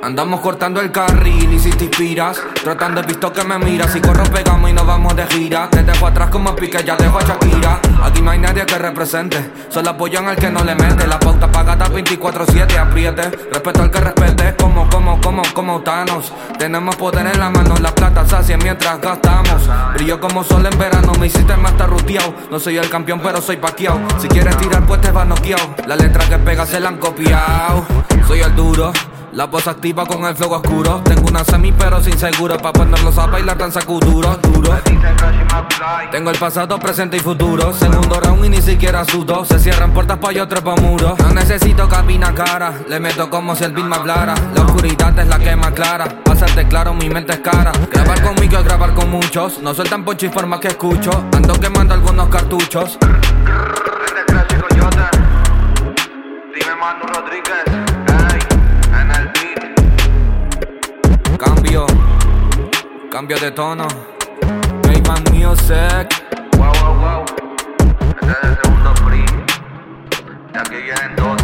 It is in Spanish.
Andamos cortando el carril y si te inspiras, tratando de visto que me miras. Si corro pegamos y nos vamos de gira. Te dejo atrás como pique, ya dejo a Shakira. Aquí no hay nadie que represente, solo apoyan al que no le mete. La pauta pagada 24-7, apriete. Respeto al que respete, como, como, como, como Thanos. Tenemos poder en la mano, la plata sacia mientras gastamos. Brillo como sol en verano, mi sistema está ruteado. No soy el campeón, pero soy paqueado. Si quieres tirar, pues te vas noqueado. La letra que pega se la han copiado. Soy el duro. La voz activa con el flow oscuro. Tengo una semi pero sin seguro. Pa' ponerlos a bailar tan sacuduro, duro. Tengo el pasado, presente y futuro. Segundo round y ni siquiera sudo. Se cierran puertas pa' yo trepo muro. No necesito cabina cara. Le meto como si el beat me hablara. La oscuridad es la que más clara. Pásate claro, mi mente es cara. Grabar conmigo es grabar con muchos. No sueltan poncho y forma que escucho. Ando quemando algunos cartuchos. Cambio, cambio de tono. Mayman Music. Wow, wow, wow. Este es el segundo free. De aquí vienen dos.